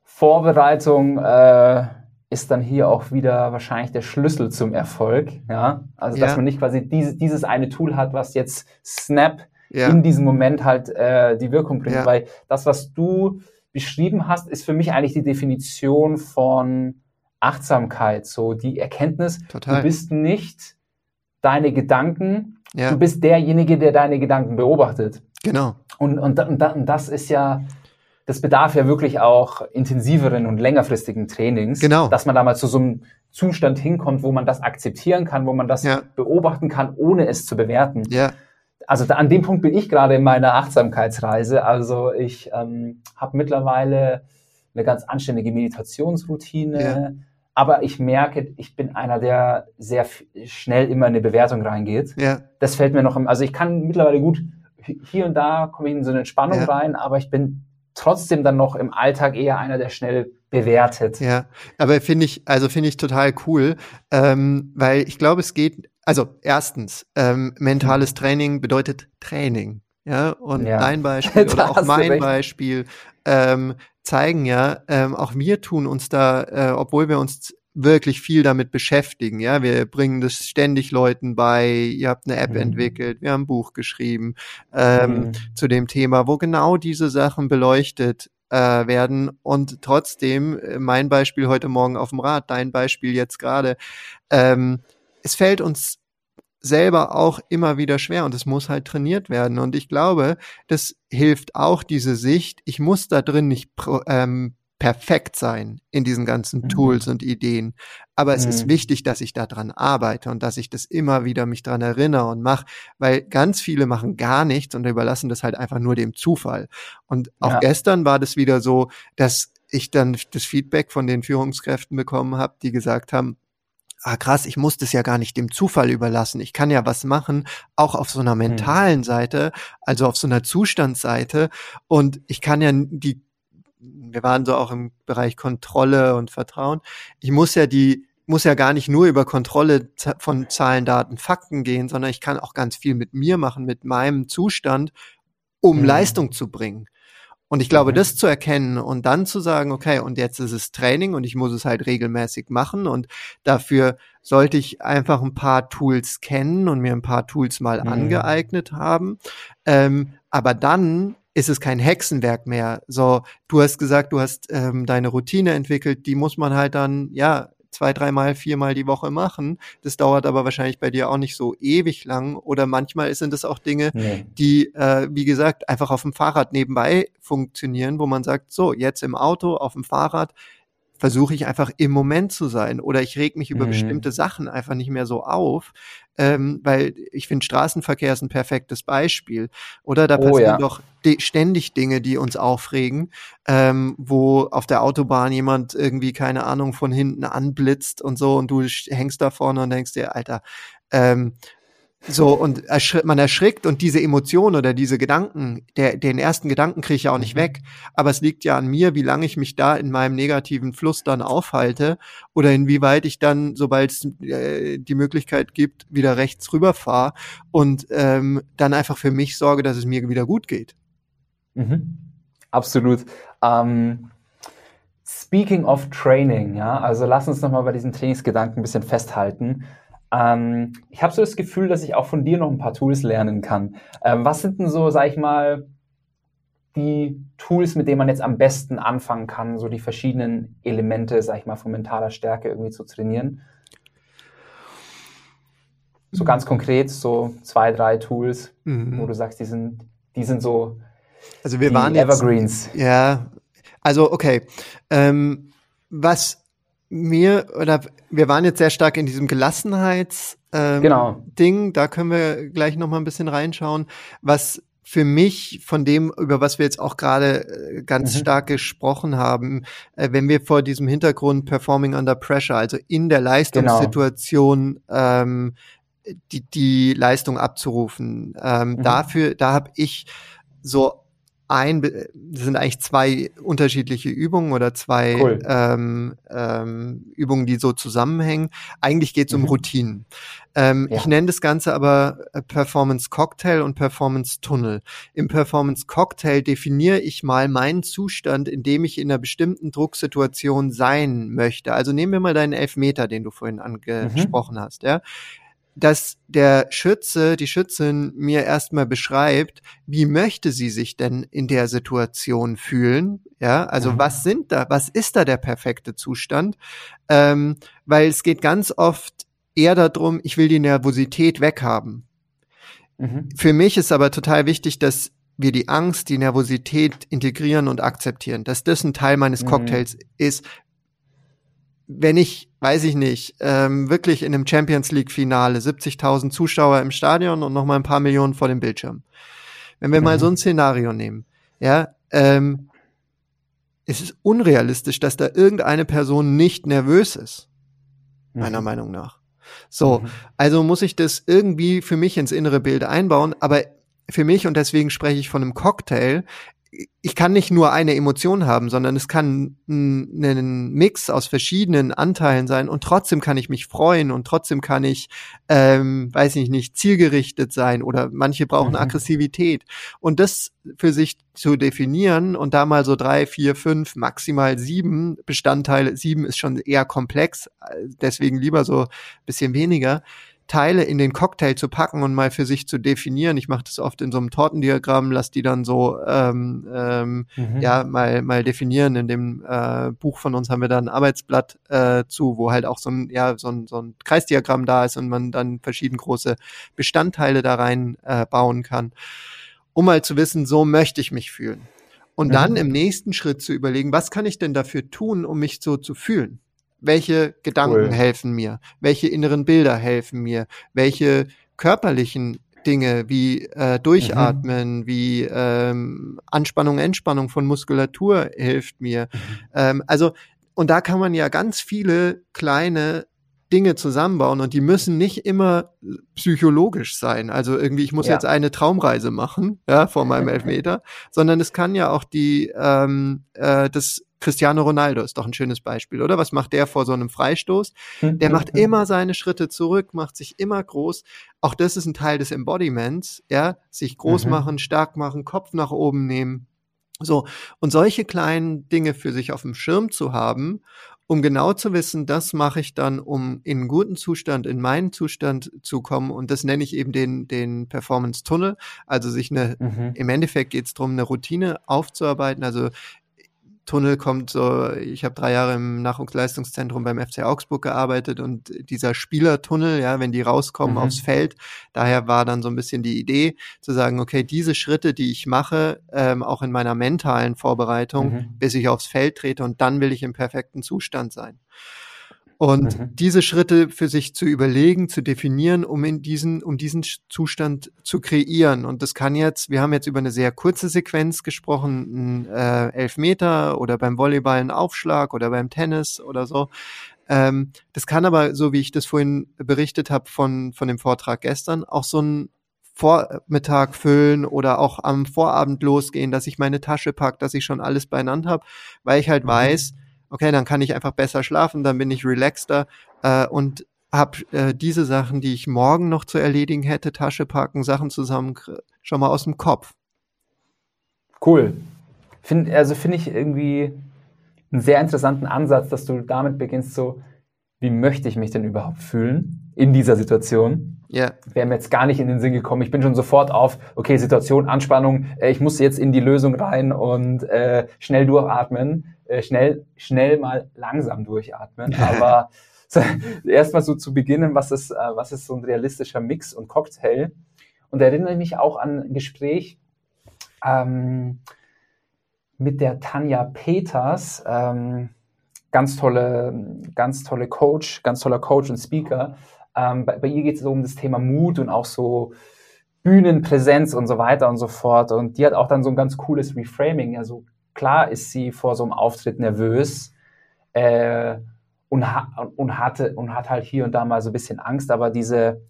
Speaker 2: Vorbereitung äh, ist dann hier auch wieder wahrscheinlich der Schlüssel zum Erfolg. Ja, also dass ja. man nicht quasi diese, dieses eine Tool hat, was jetzt Snap ja. in diesem Moment halt äh, die Wirkung bringt. Ja. Weil das, was du beschrieben hast, ist für mich eigentlich die Definition von Achtsamkeit, so die Erkenntnis, Total. du bist nicht deine Gedanken, ja. du bist derjenige, der deine Gedanken beobachtet.
Speaker 1: Genau.
Speaker 2: Und, und, und, und das ist ja, das bedarf ja wirklich auch intensiveren und längerfristigen Trainings,
Speaker 1: genau.
Speaker 2: dass man da mal zu so einem Zustand hinkommt, wo man das akzeptieren kann, wo man das ja. beobachten kann, ohne es zu bewerten.
Speaker 1: Ja.
Speaker 2: Also da, an dem Punkt bin ich gerade in meiner Achtsamkeitsreise. Also ich ähm, habe mittlerweile eine ganz anständige Meditationsroutine. Ja aber ich merke, ich bin einer, der sehr schnell immer in eine Bewertung reingeht.
Speaker 1: Ja.
Speaker 2: Das fällt mir noch, im, also ich kann mittlerweile gut, hier und da komme ich in so eine Entspannung ja. rein, aber ich bin trotzdem dann noch im Alltag eher einer, der schnell bewertet.
Speaker 1: Ja, aber finde ich, also finde ich total cool, ähm, weil ich glaube, es geht, also erstens, ähm, mentales Training bedeutet Training. Ja, und ja. dein Beispiel oder auch mein Beispiel ähm, zeigen ja, ähm, auch wir tun uns da, äh, obwohl wir uns wirklich viel damit beschäftigen. Ja, wir bringen das ständig Leuten bei. Ihr habt eine App mhm. entwickelt, wir haben ein Buch geschrieben ähm, mhm. zu dem Thema, wo genau diese Sachen beleuchtet äh, werden. Und trotzdem, äh, mein Beispiel heute Morgen auf dem Rad, dein Beispiel jetzt gerade, ähm, es fällt uns selber auch immer wieder schwer und es muss halt trainiert werden. Und ich glaube, das hilft auch diese Sicht, ich muss da drin nicht ähm, perfekt sein in diesen ganzen mhm. Tools und Ideen. Aber es mhm. ist wichtig, dass ich daran arbeite und dass ich das immer wieder mich dran erinnere und mache, weil ganz viele machen gar nichts und überlassen das halt einfach nur dem Zufall. Und auch ja. gestern war das wieder so, dass ich dann das Feedback von den Führungskräften bekommen habe, die gesagt haben, ah krass, ich muss das ja gar nicht dem Zufall überlassen. Ich kann ja was machen, auch auf so einer hm. mentalen Seite, also auf so einer Zustandsseite. Und ich kann ja die, wir waren so auch im Bereich Kontrolle und Vertrauen. Ich muss ja die, muss ja gar nicht nur über Kontrolle von Zahlen, Daten, Fakten gehen, sondern ich kann auch ganz viel mit mir machen, mit meinem Zustand, um mhm. Leistung zu bringen. Und ich glaube, mhm. das zu erkennen und dann zu sagen, okay, und jetzt ist es Training und ich muss es halt regelmäßig machen und dafür sollte ich einfach ein paar Tools kennen und mir ein paar Tools mal mhm. angeeignet haben. Ähm, aber dann ist es kein Hexenwerk mehr. So, du hast gesagt, du hast ähm, deine Routine entwickelt, die muss man halt dann, ja, zwei, dreimal, viermal die Woche machen. Das dauert aber wahrscheinlich bei dir auch nicht so ewig lang. Oder manchmal sind es auch Dinge, nee. die, äh, wie gesagt, einfach auf dem Fahrrad nebenbei funktionieren, wo man sagt, so, jetzt im Auto, auf dem Fahrrad, versuche ich einfach im Moment zu sein oder ich reg mich über mhm. bestimmte Sachen einfach nicht mehr so auf, ähm, weil ich finde, Straßenverkehr ist ein perfektes Beispiel. Oder da oh, passieren ja. doch ständig Dinge, die uns aufregen, ähm, wo auf der Autobahn jemand irgendwie, keine Ahnung, von hinten anblitzt und so und du hängst da vorne und denkst dir, Alter, ähm, so, und erschri man erschrickt und diese Emotion oder diese Gedanken, der, den ersten Gedanken kriege ich ja auch nicht mhm. weg. Aber es liegt ja an mir, wie lange ich mich da in meinem negativen Fluss dann aufhalte oder inwieweit ich dann, sobald es äh, die Möglichkeit gibt, wieder rechts rüberfahre und ähm, dann einfach für mich sorge, dass es mir wieder gut geht.
Speaker 2: Mhm. Absolut. Ähm, speaking of Training, ja, also lass uns nochmal bei diesen Trainingsgedanken ein bisschen festhalten. Ähm, ich habe so das Gefühl, dass ich auch von dir noch ein paar Tools lernen kann. Ähm, was sind denn so, sag ich mal, die Tools, mit denen man jetzt am besten anfangen kann, so die verschiedenen Elemente, sag ich mal, von mentaler Stärke irgendwie zu trainieren? So ganz konkret, so zwei, drei Tools, mhm. wo du sagst, die sind, die sind so
Speaker 1: also wir waren Evergreens. Jetzt, ja, also okay. Ähm, was mir oder wir waren jetzt sehr stark in diesem Gelassenheits ähm, genau. Ding, da können wir gleich noch mal ein bisschen reinschauen, was für mich von dem, über was wir jetzt auch gerade äh, ganz mhm. stark gesprochen haben, äh, wenn wir vor diesem Hintergrund Performing Under Pressure, also in der Leistungssituation genau. ähm, die, die Leistung abzurufen, ähm, mhm. dafür, da habe ich so ein, das sind eigentlich zwei unterschiedliche Übungen oder zwei cool. ähm, ähm, Übungen, die so zusammenhängen. Eigentlich geht es mhm. um Routinen. Ähm, ja. Ich nenne das Ganze aber äh, Performance Cocktail und Performance Tunnel. Im Performance Cocktail definiere ich mal meinen Zustand, in dem ich in einer bestimmten Drucksituation sein möchte. Also nehmen wir mal deinen Elfmeter, den du vorhin angesprochen mhm. hast. Ja? Dass der Schütze, die Schützin mir erstmal beschreibt, wie möchte sie sich denn in der Situation fühlen? Ja, also mhm. was sind da, was ist da der perfekte Zustand? Ähm, weil es geht ganz oft eher darum, ich will die Nervosität weghaben. Mhm. Für mich ist aber total wichtig, dass wir die Angst, die Nervosität integrieren und akzeptieren, dass das ein Teil meines mhm. Cocktails mhm. ist, wenn ich, weiß ich nicht, ähm, wirklich in einem Champions League Finale 70.000 Zuschauer im Stadion und noch mal ein paar Millionen vor dem Bildschirm. Wenn wir mhm. mal so ein Szenario nehmen, ja, ähm, es ist unrealistisch, dass da irgendeine Person nicht nervös ist, mhm. meiner Meinung nach. So, mhm. also muss ich das irgendwie für mich ins innere Bild einbauen, aber für mich, und deswegen spreche ich von einem Cocktail, ich kann nicht nur eine Emotion haben, sondern es kann ein, Mix aus verschiedenen Anteilen sein und trotzdem kann ich mich freuen und trotzdem kann ich, ähm, weiß ich nicht, zielgerichtet sein oder manche brauchen mhm. Aggressivität und das für sich zu definieren und da mal so drei, vier, fünf, maximal sieben Bestandteile, sieben ist schon eher komplex, deswegen lieber so bisschen weniger, Teile in den Cocktail zu packen und mal für sich zu definieren. Ich mache das oft in so einem Tortendiagramm, lass die dann so ähm, ähm, mhm. ja mal mal definieren. In dem äh, Buch von uns haben wir da ein Arbeitsblatt äh, zu, wo halt auch so ein ja so ein, so ein Kreisdiagramm da ist und man dann verschieden große Bestandteile da rein äh, bauen kann, um mal zu wissen, so möchte ich mich fühlen. Und mhm. dann im nächsten Schritt zu überlegen, was kann ich denn dafür tun, um mich so zu fühlen? Welche Gedanken cool. helfen mir, welche inneren Bilder helfen mir, welche körperlichen Dinge wie äh, Durchatmen, mhm. wie ähm, Anspannung, Entspannung von Muskulatur hilft mir. Mhm. Ähm, also, und da kann man ja ganz viele kleine Dinge zusammenbauen und die müssen nicht immer psychologisch sein. Also irgendwie, ich muss ja. jetzt eine Traumreise machen, ja, vor meinem Elfmeter, sondern es kann ja auch die ähm, äh, das Cristiano Ronaldo ist doch ein schönes Beispiel, oder? Was macht der vor so einem Freistoß? Hm, der macht immer seine Schritte zurück, macht sich immer groß. Auch das ist ein Teil des Embodiments, ja? Sich groß mhm. machen, stark machen, Kopf nach oben nehmen. So. Und solche kleinen Dinge für sich auf dem Schirm zu haben, um genau zu wissen, das mache ich dann, um in einen guten Zustand, in meinen Zustand zu kommen. Und das nenne ich eben den, den Performance Tunnel. Also sich eine, mhm. im Endeffekt geht es darum, eine Routine aufzuarbeiten. Also Tunnel kommt so, ich habe drei Jahre im Nachwuchsleistungszentrum beim FC Augsburg gearbeitet und dieser Spielertunnel, ja, wenn die rauskommen mhm. aufs Feld, daher war dann so ein bisschen die Idee zu sagen, okay, diese Schritte, die ich mache, ähm, auch in meiner mentalen Vorbereitung, mhm. bis ich aufs Feld trete und dann will ich im perfekten Zustand sein. Und mhm. diese Schritte für sich zu überlegen, zu definieren, um in diesen, um diesen Zustand zu kreieren. Und das kann jetzt, wir haben jetzt über eine sehr kurze Sequenz gesprochen, ein äh, Elfmeter oder beim Volleyball ein Aufschlag oder beim Tennis oder so. Ähm, das kann aber, so wie ich das vorhin berichtet habe von, von dem Vortrag gestern, auch so ein Vormittag füllen oder auch am Vorabend losgehen, dass ich meine Tasche pack, dass ich schon alles beieinander habe, weil ich halt mhm. weiß, okay, dann kann ich einfach besser schlafen, dann bin ich relaxter äh, und habe äh, diese Sachen, die ich morgen noch zu erledigen hätte, Tasche packen, Sachen zusammen, schon mal aus dem Kopf.
Speaker 2: Cool. Find, also finde ich irgendwie einen sehr interessanten Ansatz, dass du damit beginnst, so, wie möchte ich mich denn überhaupt fühlen in dieser Situation? Ja. Wäre mir jetzt gar nicht in den Sinn gekommen. Ich bin schon sofort auf, okay, Situation, Anspannung, äh, ich muss jetzt in die Lösung rein und äh, schnell durchatmen. Äh, schnell, schnell mal langsam durchatmen. Aber erstmal so zu beginnen, was ist, äh, was ist so ein realistischer Mix und Cocktail? Und erinnere mich auch an ein Gespräch ähm, mit der Tanja Peters, ähm, ganz tolle, ganz tolle Coach, ganz toller Coach und Speaker. Ähm, bei, bei, ihr geht es so um das Thema Mut und auch so Bühnenpräsenz und so weiter und so fort. Und die hat auch dann so ein ganz cooles Reframing, also klar ist sie vor so einem Auftritt nervös äh, und, ha und, hatte, und hat halt hier und da mal so ein bisschen Angst, aber diese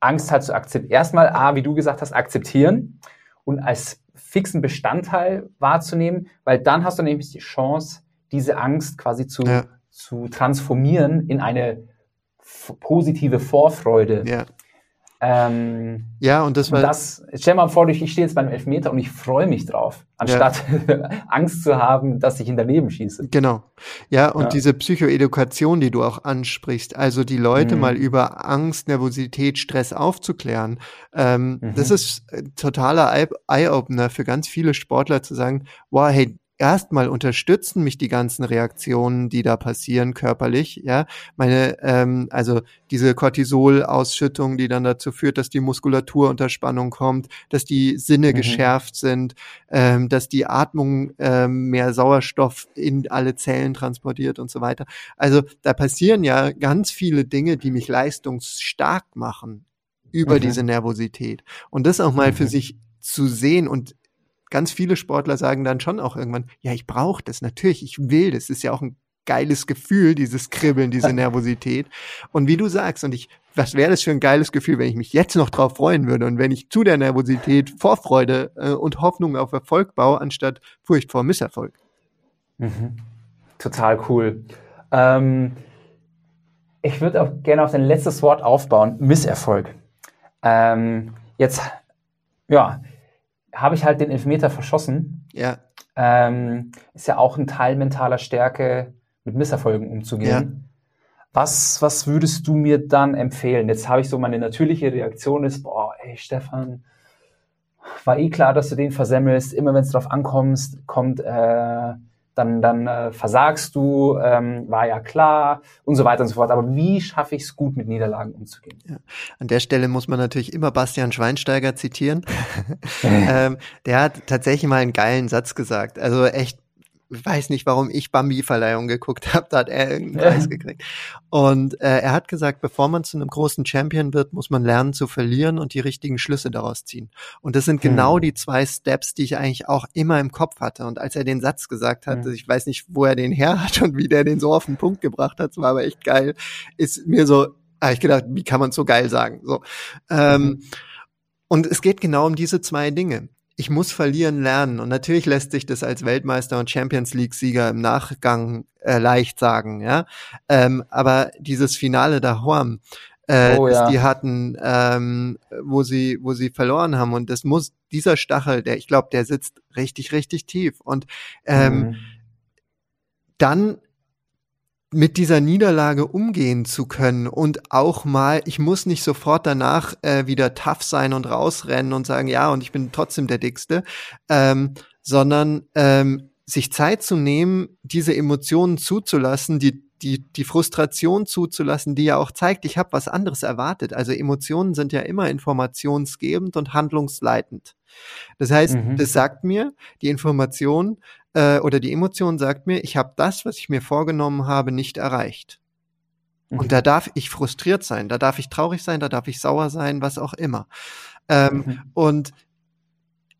Speaker 2: Angst halt zu akzeptieren, erstmal A, wie du gesagt hast, akzeptieren und als fixen Bestandteil wahrzunehmen, weil dann hast du nämlich die Chance, diese Angst quasi zu, ja. zu transformieren in eine positive Vorfreude. Ja.
Speaker 1: Ähm, ja, und das war.
Speaker 2: Das, stell mal vor, ich stehe jetzt beim Elfmeter und ich freue mich drauf, anstatt ja. Angst zu haben, dass ich in daneben schieße.
Speaker 1: Genau. Ja, und ja. diese Psychoedukation, die du auch ansprichst, also die Leute mhm. mal über Angst, Nervosität, Stress aufzuklären, ähm, mhm. das ist totaler Eye-Opener für ganz viele Sportler zu sagen, wow, hey, erstmal unterstützen mich die ganzen Reaktionen, die da passieren körperlich, ja, meine, ähm, also diese Cortisol-Ausschüttung, die dann dazu führt, dass die Muskulatur unter Spannung kommt, dass die Sinne mhm. geschärft sind, ähm, dass die Atmung ähm, mehr Sauerstoff in alle Zellen transportiert und so weiter. Also da passieren ja ganz viele Dinge, die mich leistungsstark machen über mhm. diese Nervosität. Und das auch mal mhm. für sich zu sehen und ganz viele Sportler sagen dann schon auch irgendwann, ja, ich brauche das, natürlich, ich will das, ist ja auch ein geiles Gefühl, dieses Kribbeln, diese Nervosität. Und wie du sagst, und ich, was wäre das für ein geiles Gefühl, wenn ich mich jetzt noch drauf freuen würde und wenn ich zu der Nervosität Vorfreude äh, und Hoffnung auf Erfolg baue, anstatt Furcht vor Misserfolg.
Speaker 2: Mhm. Total cool. Ähm, ich würde auch gerne auf dein letztes Wort aufbauen, Misserfolg. Ähm, jetzt, ja, habe ich halt den Elfmeter verschossen. Ja. Ähm, ist ja auch ein Teil mentaler Stärke, mit Misserfolgen umzugehen. Ja. Was, was würdest du mir dann empfehlen? Jetzt habe ich so meine natürliche Reaktion ist, boah, ey, Stefan, war eh klar, dass du den versemmelst. Immer wenn es drauf ankommst, kommt, äh, dann, dann äh, versagst du, ähm, war ja klar und so weiter und so fort. Aber wie schaffe ich es gut, mit Niederlagen umzugehen? Ja.
Speaker 1: An der Stelle muss man natürlich immer Bastian Schweinsteiger zitieren. ähm, der hat tatsächlich mal einen geilen Satz gesagt. Also echt weiß nicht, warum ich Bambi-Verleihung geguckt habe, da hat er irgendeinen Preis gekriegt. Und äh, er hat gesagt, bevor man zu einem großen Champion wird, muss man lernen zu verlieren und die richtigen Schlüsse daraus ziehen. Und das sind hm. genau die zwei Steps, die ich eigentlich auch immer im Kopf hatte. Und als er den Satz gesagt hat, hm. ich weiß nicht, wo er den her hat und wie der den so auf den Punkt gebracht hat, es war aber echt geil, ist mir so, habe ich gedacht, wie kann man so geil sagen? So. Ähm, mhm. Und es geht genau um diese zwei Dinge ich muss verlieren lernen. Und natürlich lässt sich das als Weltmeister und Champions League-Sieger im Nachgang äh, leicht sagen, ja. Ähm, aber dieses Finale da Horm, äh, oh, ja. die hatten, ähm, wo sie, wo sie verloren haben. Und das muss, dieser Stachel, der, ich glaube, der sitzt richtig, richtig tief. Und ähm, mhm. dann mit dieser Niederlage umgehen zu können und auch mal, ich muss nicht sofort danach äh, wieder tough sein und rausrennen und sagen, ja, und ich bin trotzdem der Dickste, ähm, sondern ähm, sich Zeit zu nehmen, diese Emotionen zuzulassen, die die, die Frustration zuzulassen, die ja auch zeigt, ich habe was anderes erwartet. Also Emotionen sind ja immer informationsgebend und handlungsleitend. Das heißt, mhm. das sagt mir, die Information äh, oder die Emotion sagt mir, ich habe das, was ich mir vorgenommen habe, nicht erreicht. Mhm. Und da darf ich frustriert sein, da darf ich traurig sein, da darf ich sauer sein, was auch immer. Ähm, mhm. Und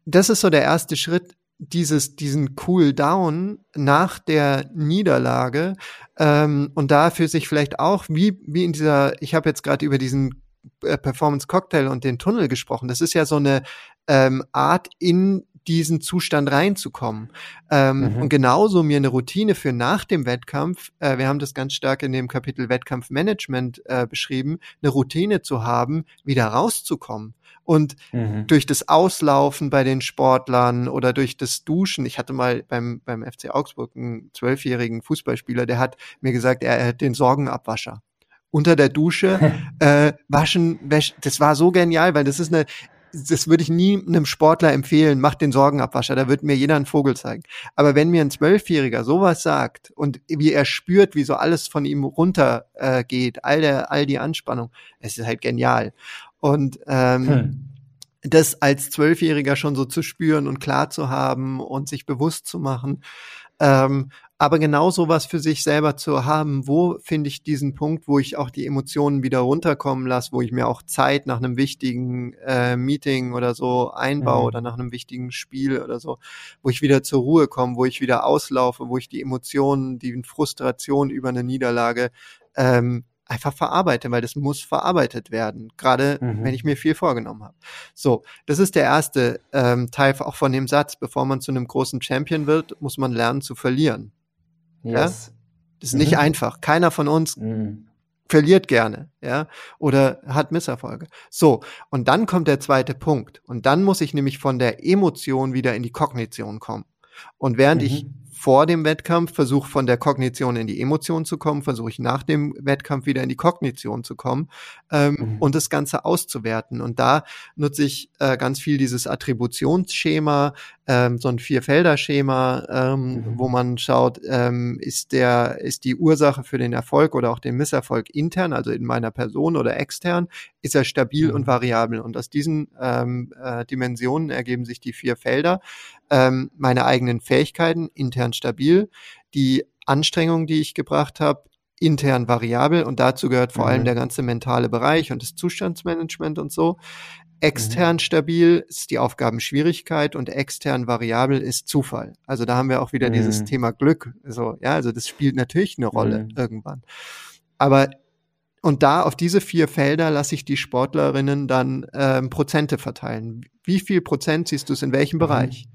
Speaker 1: das ist so der erste Schritt, dieses, diesen Cool Down nach der Niederlage ähm, und dafür sich vielleicht auch, wie, wie in dieser, ich habe jetzt gerade über diesen äh, Performance Cocktail und den Tunnel gesprochen, das ist ja so eine ähm, Art, in diesen Zustand reinzukommen. Ähm, mhm. Und genauso mir eine Routine für nach dem Wettkampf, äh, wir haben das ganz stark in dem Kapitel Wettkampfmanagement äh, beschrieben, eine Routine zu haben, wieder rauszukommen. Und mhm. durch das Auslaufen bei den Sportlern oder durch das Duschen, ich hatte mal beim, beim FC Augsburg einen zwölfjährigen Fußballspieler, der hat mir gesagt, er, er hat den Sorgenabwascher unter der Dusche äh, waschen, wäsch, das war so genial, weil das ist eine, das würde ich nie einem Sportler empfehlen, macht den Sorgenabwascher, da wird mir jeder einen Vogel zeigen. Aber wenn mir ein Zwölfjähriger sowas sagt und wie er spürt, wie so alles von ihm runtergeht, äh, geht, all der, all die Anspannung, es ist halt genial. Und ähm, hm. das als Zwölfjähriger schon so zu spüren und klar zu haben und sich bewusst zu machen. Ähm, aber genau sowas für sich selber zu haben, wo finde ich diesen Punkt, wo ich auch die Emotionen wieder runterkommen lasse, wo ich mir auch Zeit nach einem wichtigen äh, Meeting oder so einbaue mhm. oder nach einem wichtigen Spiel oder so, wo ich wieder zur Ruhe komme, wo ich wieder auslaufe, wo ich die Emotionen, die Frustration über eine Niederlage ähm, einfach verarbeite, weil das muss verarbeitet werden, gerade mhm. wenn ich mir viel vorgenommen habe. So, das ist der erste ähm, Teil auch von dem Satz, bevor man zu einem großen Champion wird, muss man lernen zu verlieren. Yes. Ja? Das ist mhm. nicht einfach. Keiner von uns mhm. verliert gerne, ja, oder hat Misserfolge. So, und dann kommt der zweite Punkt. Und dann muss ich nämlich von der Emotion wieder in die Kognition kommen. Und während ich mhm vor dem Wettkampf, versuche von der Kognition in die Emotion zu kommen, versuche ich nach dem Wettkampf wieder in die Kognition zu kommen ähm, mhm. und das Ganze auszuwerten. Und da nutze ich äh, ganz viel dieses Attributionsschema, ähm, so ein Vierfelder-Schema, ähm, mhm. wo man schaut, ähm, ist der, ist die Ursache für den Erfolg oder auch den Misserfolg intern, also in meiner Person oder extern, ist er stabil mhm. und variabel. Und aus diesen ähm, äh, Dimensionen ergeben sich die vier Felder ähm, meine eigenen Fähigkeiten intern stabil, die Anstrengungen, die ich gebracht habe, intern variabel und dazu gehört vor mhm. allem der ganze mentale Bereich und das Zustandsmanagement und so. Extern mhm. stabil ist die Aufgabenschwierigkeit und extern variabel ist Zufall. Also da haben wir auch wieder mhm. dieses Thema Glück. So, ja, also das spielt natürlich eine Rolle mhm. irgendwann. Aber und da auf diese vier Felder lasse ich die Sportlerinnen dann ähm, Prozente verteilen. Wie viel Prozent siehst du es in welchem mhm. Bereich?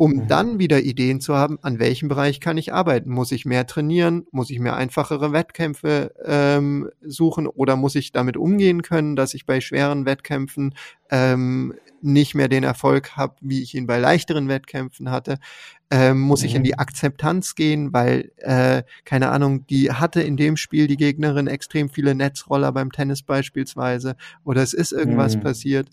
Speaker 1: um mhm. dann wieder Ideen zu haben, an welchem Bereich kann ich arbeiten. Muss ich mehr trainieren? Muss ich mir einfachere Wettkämpfe ähm, suchen? Oder muss ich damit umgehen können, dass ich bei schweren Wettkämpfen ähm, nicht mehr den Erfolg habe, wie ich ihn bei leichteren Wettkämpfen hatte? Ähm, muss mhm. ich in die mhm. Akzeptanz gehen, weil, äh, keine Ahnung, die hatte in dem Spiel die Gegnerin extrem viele Netzroller beim Tennis beispielsweise oder es ist irgendwas mhm. passiert.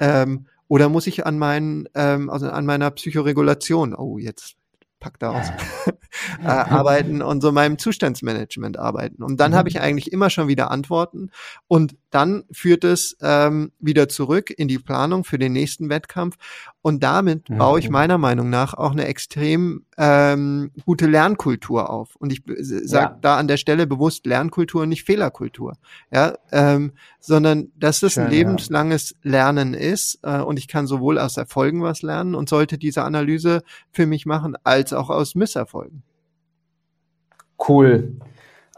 Speaker 1: Ähm, oder muss ich an meinen, ähm, also an meiner Psychoregulation, oh, jetzt pack da aus, äh, arbeiten und so meinem Zustandsmanagement arbeiten. Und dann mhm. habe ich eigentlich immer schon wieder Antworten. Und dann führt es ähm, wieder zurück in die Planung für den nächsten Wettkampf und damit mhm. baue ich meiner Meinung nach auch eine extrem ähm, gute Lernkultur auf. Und ich sage ja. da an der Stelle bewusst Lernkultur, nicht Fehlerkultur, ja, ähm, sondern dass es Schön, ein lebenslanges ja. Lernen ist äh, und ich kann sowohl aus Erfolgen was lernen und sollte diese Analyse für mich machen, als auch aus Misserfolgen.
Speaker 2: Cool.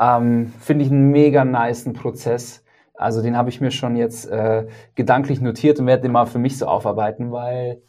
Speaker 2: Ähm, Finde ich einen mega niceen Prozess. Also den habe ich mir schon jetzt äh, gedanklich notiert und werde den mal für mich so aufarbeiten, weil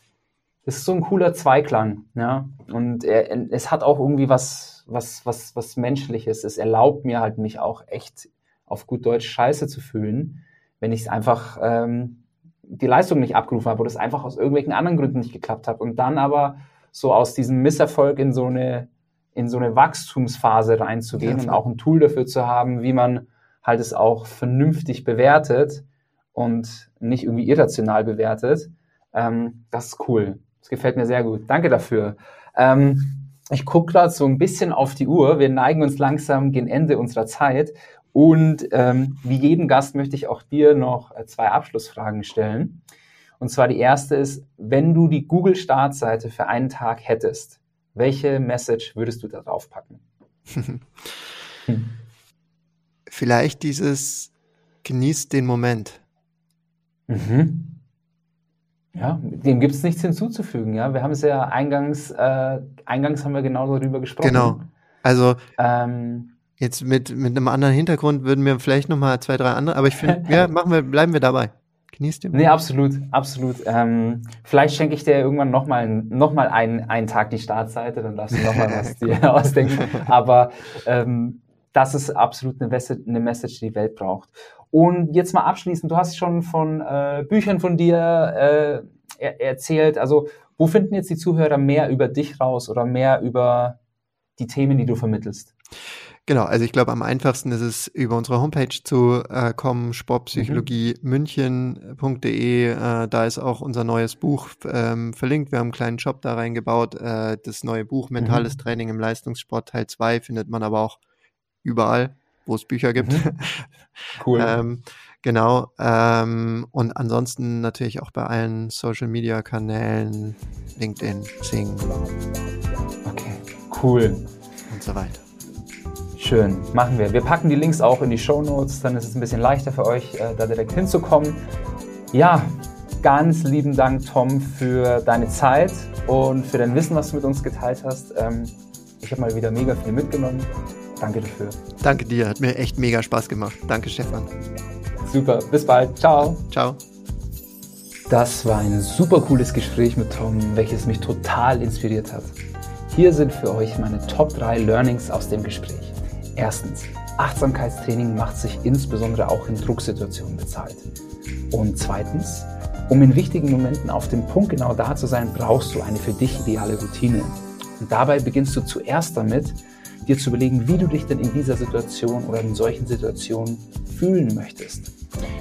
Speaker 2: es ist so ein cooler Zweiklang, ja. Und er, es hat auch irgendwie was, was, was, was Menschliches. Es erlaubt mir halt mich auch echt auf gut Deutsch Scheiße zu fühlen, wenn ich es einfach ähm, die Leistung nicht abgerufen habe oder es einfach aus irgendwelchen anderen Gründen nicht geklappt hat und dann aber so aus diesem Misserfolg in so eine in so eine Wachstumsphase reinzugehen ja, und auch ein Tool dafür zu haben, wie man halt es auch vernünftig bewertet und nicht irgendwie irrational bewertet. Ähm, das ist cool. Das gefällt mir sehr gut. Danke dafür. Ähm, ich gucke gerade so ein bisschen auf die Uhr. Wir neigen uns langsam gegen Ende unserer Zeit. Und ähm, wie jeden Gast möchte ich auch dir noch äh, zwei Abschlussfragen stellen. Und zwar die erste ist, wenn du die Google-Startseite für einen Tag hättest, welche Message würdest du da drauf packen?
Speaker 1: hm. Vielleicht dieses genießt den Moment.
Speaker 2: Mhm. Ja, dem gibt es nichts hinzuzufügen. Ja, wir haben es ja eingangs, äh, eingangs haben wir genau darüber gesprochen.
Speaker 1: Genau. Also ähm, jetzt mit mit einem anderen Hintergrund würden wir vielleicht noch mal zwei, drei andere. Aber ich finde, ja, machen wir, bleiben wir dabei.
Speaker 2: Genießt den. Nee, absolut, absolut. Ähm, vielleicht schenke ich dir irgendwann noch mal, noch mal einen, einen Tag die Startseite, dann darfst du noch mal was dir ausdenken. Aber ähm, das ist absolut eine, eine Message, die die Welt braucht. Und jetzt mal abschließend, du hast schon von äh, Büchern von dir äh, er erzählt. Also wo finden jetzt die Zuhörer mehr über dich raus oder mehr über die Themen, die du vermittelst?
Speaker 1: Genau, also ich glaube, am einfachsten ist es über unsere Homepage zu äh, kommen, sportpsychologiemünchen.de. Äh, da ist auch unser neues Buch ähm, verlinkt. Wir haben einen kleinen Shop da reingebaut. Äh, das neue Buch Mentales mhm. Training im Leistungssport Teil 2 findet man aber auch überall wo es Bücher gibt. Mhm. Cool. ähm, genau. Ähm, und ansonsten natürlich auch bei allen Social Media Kanälen, LinkedIn, Sing.
Speaker 2: Okay, cool.
Speaker 1: Und so weiter.
Speaker 2: Schön, machen wir. Wir packen die Links auch in die Show Notes, dann ist es ein bisschen leichter für euch, äh, da direkt hinzukommen. Ja, ganz lieben Dank, Tom, für deine Zeit und für dein Wissen, was du mit uns geteilt hast. Ähm, ich habe mal wieder mega viel mitgenommen. Danke dafür.
Speaker 1: Danke dir, hat mir echt mega Spaß gemacht. Danke, Stefan.
Speaker 2: Super, bis bald. Ciao.
Speaker 1: Ciao.
Speaker 2: Das war ein super cooles Gespräch mit Tom, welches mich total inspiriert hat. Hier sind für euch meine Top 3 Learnings aus dem Gespräch. Erstens, Achtsamkeitstraining macht sich insbesondere auch in Drucksituationen bezahlt. Und zweitens, um in wichtigen Momenten auf dem Punkt genau da zu sein, brauchst du eine für dich ideale Routine. Und dabei beginnst du zuerst damit, dir zu überlegen, wie du dich denn in dieser Situation oder in solchen Situationen fühlen möchtest.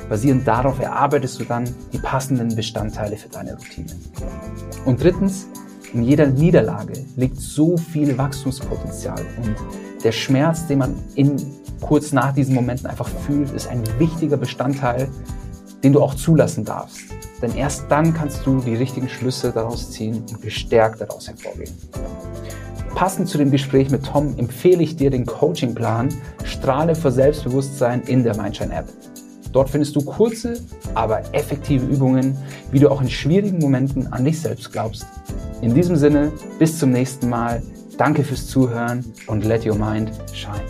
Speaker 2: Basierend darauf erarbeitest du dann die passenden Bestandteile für deine Routine. Und drittens, in jeder Niederlage liegt so viel Wachstumspotenzial und der Schmerz, den man in, kurz nach diesen Momenten einfach fühlt, ist ein wichtiger Bestandteil, den du auch zulassen darfst. Denn erst dann kannst du die richtigen Schlüsse daraus ziehen und gestärkt daraus hervorgehen. Passend zu dem Gespräch mit Tom empfehle ich dir den Coachingplan Strahle vor Selbstbewusstsein in der Mindshine App. Dort findest du kurze, aber effektive Übungen, wie du auch in schwierigen Momenten an dich selbst glaubst. In diesem Sinne, bis zum nächsten Mal. Danke fürs Zuhören und let your mind shine.